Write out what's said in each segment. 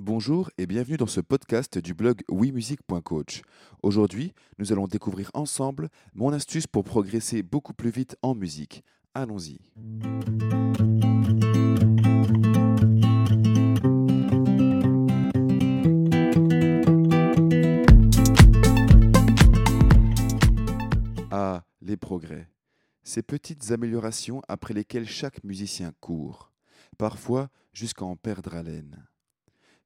Bonjour et bienvenue dans ce podcast du blog wimusic.coach. Aujourd'hui, nous allons découvrir ensemble mon astuce pour progresser beaucoup plus vite en musique. Allons-y. Ah, les progrès. Ces petites améliorations après lesquelles chaque musicien court, parfois jusqu'à en perdre haleine.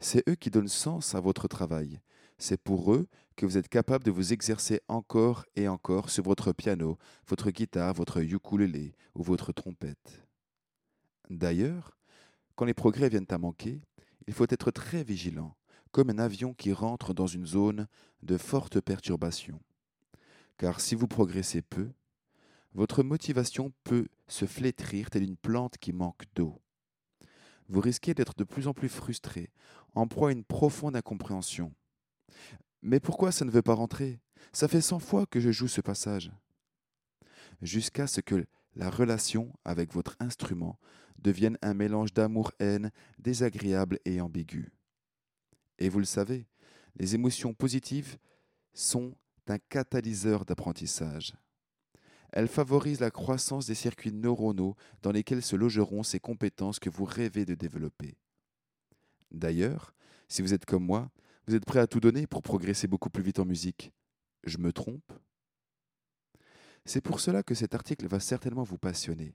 C'est eux qui donnent sens à votre travail. C'est pour eux que vous êtes capable de vous exercer encore et encore sur votre piano, votre guitare, votre ukulélé ou votre trompette. D'ailleurs, quand les progrès viennent à manquer, il faut être très vigilant, comme un avion qui rentre dans une zone de forte perturbation. Car si vous progressez peu, votre motivation peut se flétrir telle une plante qui manque d'eau. Vous risquez d'être de plus en plus frustré, en proie à une profonde incompréhension. Mais pourquoi ça ne veut pas rentrer? Ça fait cent fois que je joue ce passage. Jusqu'à ce que la relation avec votre instrument devienne un mélange d'amour-haine désagréable et ambigu. Et vous le savez, les émotions positives sont un catalyseur d'apprentissage. Elles favorisent la croissance des circuits neuronaux dans lesquels se logeront ces compétences que vous rêvez de développer. D'ailleurs, si vous êtes comme moi, vous êtes prêt à tout donner pour progresser beaucoup plus vite en musique. Je me trompe? C'est pour cela que cet article va certainement vous passionner.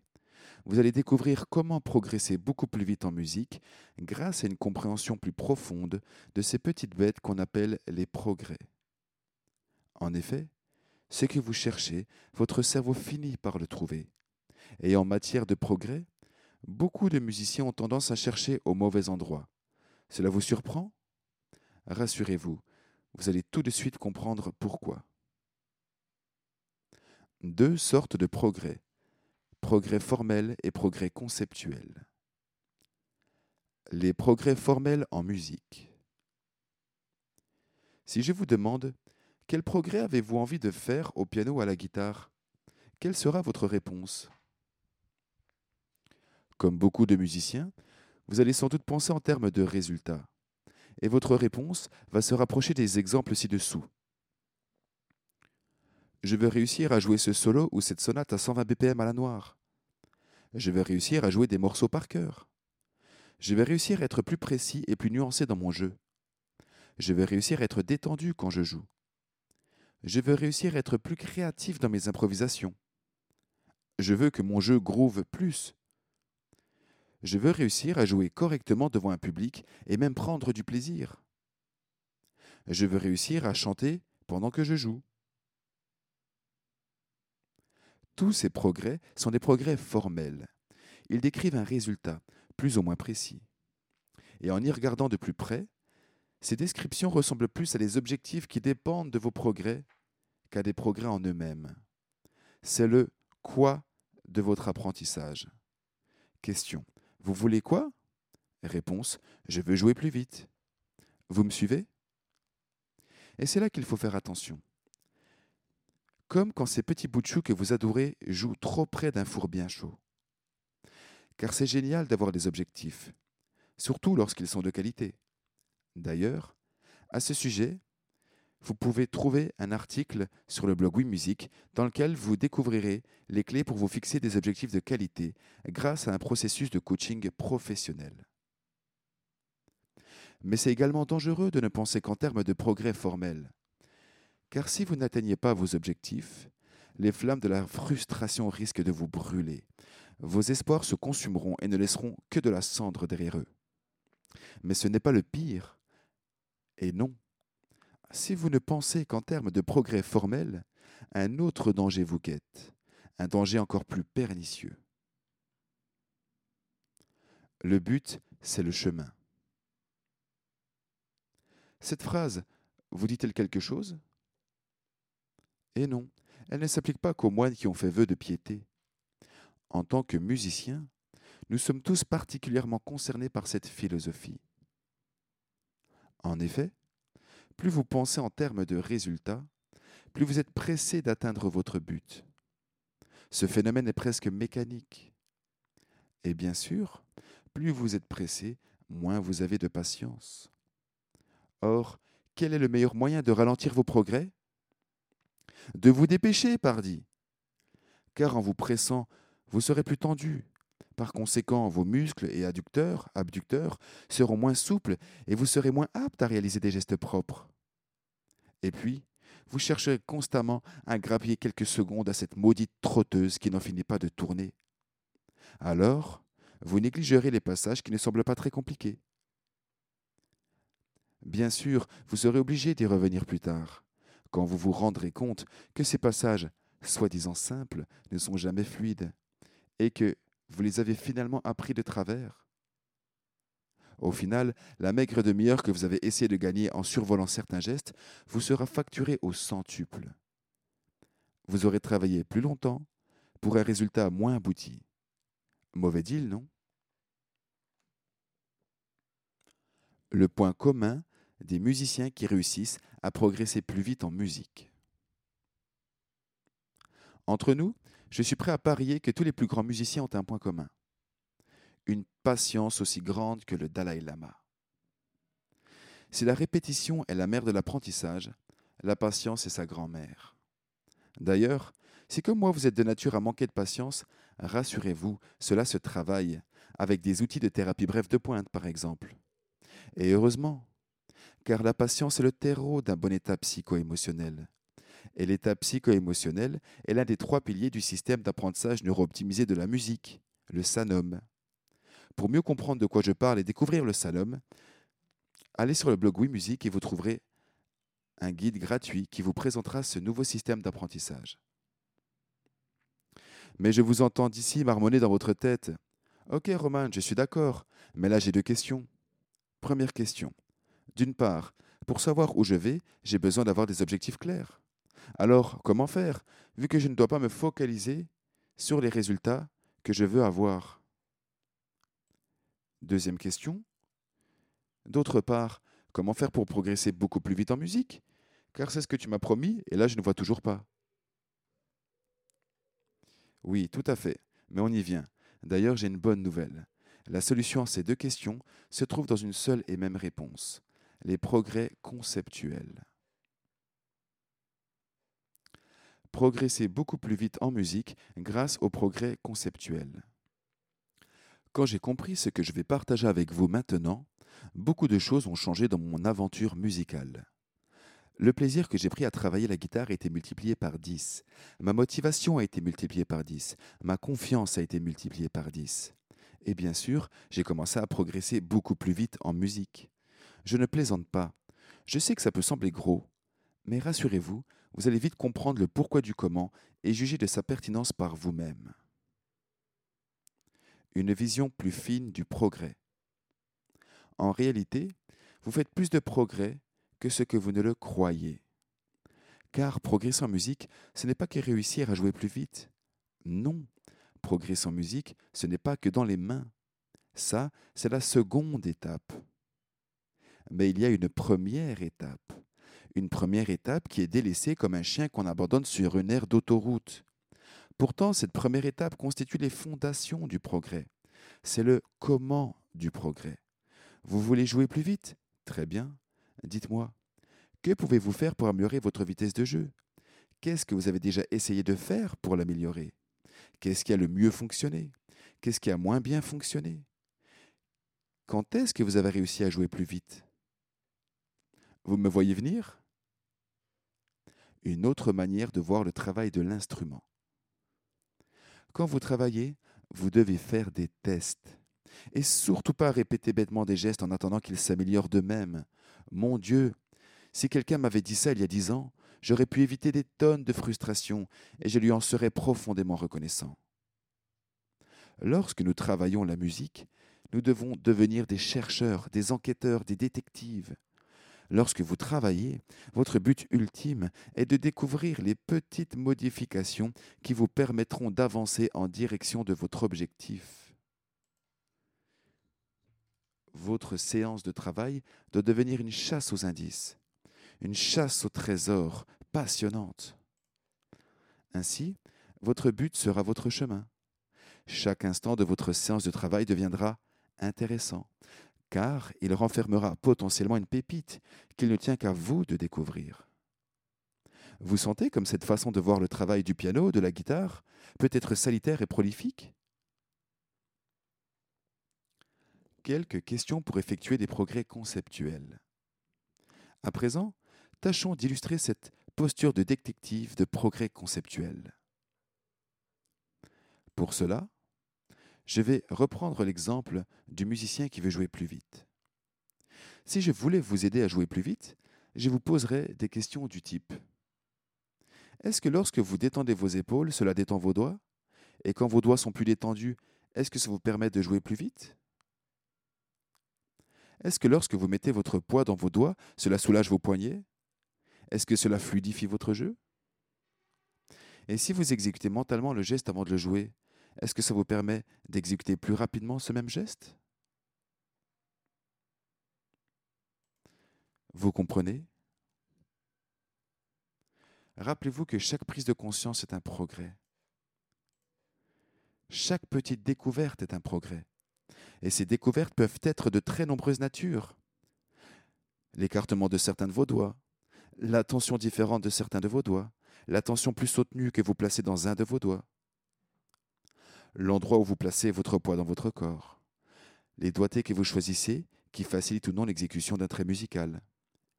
Vous allez découvrir comment progresser beaucoup plus vite en musique grâce à une compréhension plus profonde de ces petites bêtes qu'on appelle les progrès. En effet, ce que vous cherchez, votre cerveau finit par le trouver. Et en matière de progrès, beaucoup de musiciens ont tendance à chercher au mauvais endroit. Cela vous surprend? Rassurez-vous, vous allez tout de suite comprendre pourquoi. Deux sortes de progrès, progrès formels et progrès conceptuels. Les progrès formels en musique. Si je vous demande quel progrès avez-vous envie de faire au piano ou à la guitare? Quelle sera votre réponse? Comme beaucoup de musiciens, vous allez sans doute penser en termes de résultats. Et votre réponse va se rapprocher des exemples ci-dessous. Je veux réussir à jouer ce solo ou cette sonate à 120 BPM à la noire. Je veux réussir à jouer des morceaux par cœur. Je vais réussir à être plus précis et plus nuancé dans mon jeu. Je vais réussir à être détendu quand je joue. Je veux réussir à être plus créatif dans mes improvisations. Je veux que mon jeu groove plus. Je veux réussir à jouer correctement devant un public et même prendre du plaisir. Je veux réussir à chanter pendant que je joue. Tous ces progrès sont des progrès formels. Ils décrivent un résultat, plus ou moins précis. Et en y regardant de plus près, ces descriptions ressemblent plus à des objectifs qui dépendent de vos progrès qu'à des progrès en eux-mêmes. C'est le quoi de votre apprentissage. Question. Vous voulez quoi? Réponse. Je veux jouer plus vite. Vous me suivez? Et c'est là qu'il faut faire attention. Comme quand ces petits bouts de chou que vous adorez jouent trop près d'un four bien chaud. Car c'est génial d'avoir des objectifs, surtout lorsqu'ils sont de qualité. D'ailleurs, à ce sujet, vous pouvez trouver un article sur le blog WeMusic dans lequel vous découvrirez les clés pour vous fixer des objectifs de qualité grâce à un processus de coaching professionnel. Mais c'est également dangereux de ne penser qu'en termes de progrès formels. Car si vous n'atteignez pas vos objectifs, les flammes de la frustration risquent de vous brûler. Vos espoirs se consumeront et ne laisseront que de la cendre derrière eux. Mais ce n'est pas le pire et non, si vous ne pensez qu'en termes de progrès formel, un autre danger vous guette, un danger encore plus pernicieux. Le but, c'est le chemin. Cette phrase vous dit-elle quelque chose? Eh non, elle ne s'applique pas qu'aux moines qui ont fait vœu de piété. En tant que musiciens, nous sommes tous particulièrement concernés par cette philosophie. En effet, plus vous pensez en termes de résultats, plus vous êtes pressé d'atteindre votre but. Ce phénomène est presque mécanique. Et bien sûr, plus vous êtes pressé, moins vous avez de patience. Or, quel est le meilleur moyen de ralentir vos progrès? De vous dépêcher, pardi. Car en vous pressant, vous serez plus tendu. Par conséquent, vos muscles et adducteurs, abducteurs seront moins souples et vous serez moins apte à réaliser des gestes propres. Et puis, vous chercherez constamment à grappiller quelques secondes à cette maudite trotteuse qui n'en finit pas de tourner. Alors, vous négligerez les passages qui ne semblent pas très compliqués. Bien sûr, vous serez obligé d'y revenir plus tard, quand vous vous rendrez compte que ces passages, soi-disant simples, ne sont jamais fluides, et que vous les avez finalement appris de travers. Au final, la maigre demi-heure que vous avez essayé de gagner en survolant certains gestes vous sera facturée au centuple. Vous aurez travaillé plus longtemps pour un résultat moins abouti. Mauvais deal, non? Le point commun des musiciens qui réussissent à progresser plus vite en musique. Entre nous, je suis prêt à parier que tous les plus grands musiciens ont un point commun une patience aussi grande que le Dalai Lama. Si la répétition est la mère de l'apprentissage, la patience est sa grand-mère. D'ailleurs, si comme moi vous êtes de nature à manquer de patience, rassurez-vous, cela se travaille, avec des outils de thérapie brève de pointe par exemple. Et heureusement, car la patience est le terreau d'un bon état psycho-émotionnel. Et l'état psycho-émotionnel est l'un des trois piliers du système d'apprentissage neuro-optimisé de la musique, le SANOM. Pour mieux comprendre de quoi je parle et découvrir le Salom, allez sur le blog Oui et vous trouverez un guide gratuit qui vous présentera ce nouveau système d'apprentissage. Mais je vous entends d'ici marmonner dans votre tête. Ok, Roman, je suis d'accord, mais là j'ai deux questions. Première question. D'une part, pour savoir où je vais, j'ai besoin d'avoir des objectifs clairs. Alors, comment faire, vu que je ne dois pas me focaliser sur les résultats que je veux avoir? Deuxième question. D'autre part, comment faire pour progresser beaucoup plus vite en musique? Car c'est ce que tu m'as promis et là je ne vois toujours pas. Oui, tout à fait, mais on y vient. D'ailleurs, j'ai une bonne nouvelle. La solution à ces deux questions se trouve dans une seule et même réponse, les progrès conceptuels. Progresser beaucoup plus vite en musique grâce aux progrès conceptuels. Quand j'ai compris ce que je vais partager avec vous maintenant, beaucoup de choses ont changé dans mon aventure musicale. Le plaisir que j'ai pris à travailler la guitare a été multiplié par 10. Ma motivation a été multipliée par 10. Ma confiance a été multipliée par 10. Et bien sûr, j'ai commencé à progresser beaucoup plus vite en musique. Je ne plaisante pas. Je sais que ça peut sembler gros, mais rassurez-vous, vous allez vite comprendre le pourquoi du comment et juger de sa pertinence par vous-même une vision plus fine du progrès. En réalité, vous faites plus de progrès que ce que vous ne le croyez. Car progresser en musique, ce n'est pas que réussir à jouer plus vite. Non, progresser en musique, ce n'est pas que dans les mains. Ça, c'est la seconde étape. Mais il y a une première étape. Une première étape qui est délaissée comme un chien qu'on abandonne sur une aire d'autoroute. Pourtant, cette première étape constitue les fondations du progrès. C'est le comment du progrès. Vous voulez jouer plus vite? Très bien. Dites-moi, que pouvez-vous faire pour améliorer votre vitesse de jeu? Qu'est-ce que vous avez déjà essayé de faire pour l'améliorer? Qu'est-ce qui a le mieux fonctionné? Qu'est-ce qui a moins bien fonctionné? Quand est-ce que vous avez réussi à jouer plus vite? Vous me voyez venir? Une autre manière de voir le travail de l'instrument. Quand vous travaillez, vous devez faire des tests. Et surtout pas répéter bêtement des gestes en attendant qu'ils s'améliorent d'eux-mêmes. Mon Dieu, si quelqu'un m'avait dit ça il y a dix ans, j'aurais pu éviter des tonnes de frustration et je lui en serais profondément reconnaissant. Lorsque nous travaillons la musique, nous devons devenir des chercheurs, des enquêteurs, des détectives. Lorsque vous travaillez, votre but ultime est de découvrir les petites modifications qui vous permettront d'avancer en direction de votre objectif. Votre séance de travail doit devenir une chasse aux indices, une chasse au trésor passionnante. Ainsi, votre but sera votre chemin. Chaque instant de votre séance de travail deviendra intéressant, car il renfermera potentiellement une pépite qu'il ne tient qu'à vous de découvrir. Vous sentez comme cette façon de voir le travail du piano, de la guitare, peut être salitaire et prolifique? Quelques questions pour effectuer des progrès conceptuels. À présent, tâchons d'illustrer cette posture de détective de progrès conceptuel. Pour cela, je vais reprendre l'exemple du musicien qui veut jouer plus vite. Si je voulais vous aider à jouer plus vite, je vous poserai des questions du type Est-ce que lorsque vous détendez vos épaules, cela détend vos doigts? Et quand vos doigts sont plus détendus, est-ce que ça vous permet de jouer plus vite? Est-ce que lorsque vous mettez votre poids dans vos doigts, cela soulage vos poignets? Est-ce que cela fluidifie votre jeu? Et si vous exécutez mentalement le geste avant de le jouer, est-ce que ça vous permet d'exécuter plus rapidement ce même geste? Vous comprenez? Rappelez-vous que chaque prise de conscience est un progrès. Chaque petite découverte est un progrès. Et ces découvertes peuvent être de très nombreuses natures. L'écartement de certains de vos doigts, la tension différente de certains de vos doigts, la tension plus soutenue que vous placez dans un de vos doigts, l'endroit où vous placez votre poids dans votre corps, les doigtés que vous choisissez qui facilitent ou non l'exécution d'un trait musical,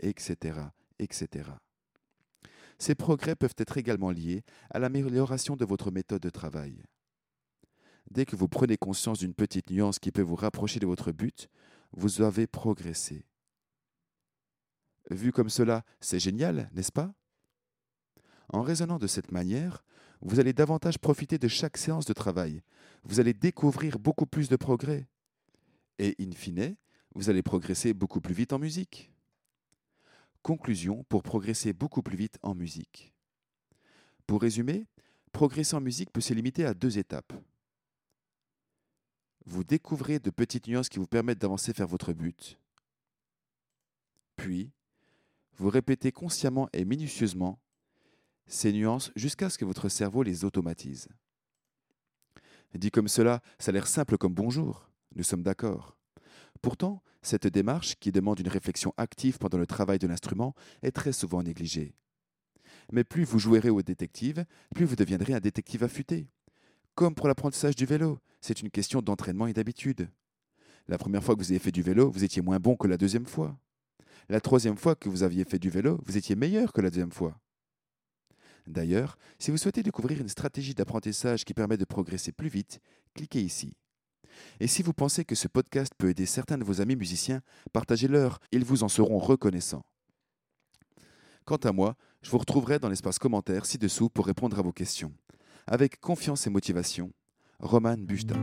etc., etc. Ces progrès peuvent être également liés à l'amélioration de votre méthode de travail. Dès que vous prenez conscience d'une petite nuance qui peut vous rapprocher de votre but, vous avez progressé. Vu comme cela, c'est génial, n'est-ce pas? En raisonnant de cette manière, vous allez davantage profiter de chaque séance de travail. Vous allez découvrir beaucoup plus de progrès. Et in fine, vous allez progresser beaucoup plus vite en musique. Conclusion pour progresser beaucoup plus vite en musique. Pour résumer, progresser en musique peut se limiter à deux étapes. Vous découvrez de petites nuances qui vous permettent d'avancer vers votre but. Puis, vous répétez consciemment et minutieusement ces nuances jusqu'à ce que votre cerveau les automatise. Dit comme cela, ça a l'air simple comme bonjour, nous sommes d'accord. Pourtant, cette démarche, qui demande une réflexion active pendant le travail de l'instrument, est très souvent négligée. Mais plus vous jouerez au détective, plus vous deviendrez un détective affûté. Comme pour l'apprentissage du vélo, c'est une question d'entraînement et d'habitude. La première fois que vous avez fait du vélo, vous étiez moins bon que la deuxième fois. La troisième fois que vous aviez fait du vélo, vous étiez meilleur que la deuxième fois. D'ailleurs, si vous souhaitez découvrir une stratégie d'apprentissage qui permet de progresser plus vite, cliquez ici. Et si vous pensez que ce podcast peut aider certains de vos amis musiciens, partagez-leur, ils vous en seront reconnaissants. Quant à moi, je vous retrouverai dans l'espace commentaire ci-dessous pour répondre à vos questions. Avec confiance et motivation, Roman Bujda.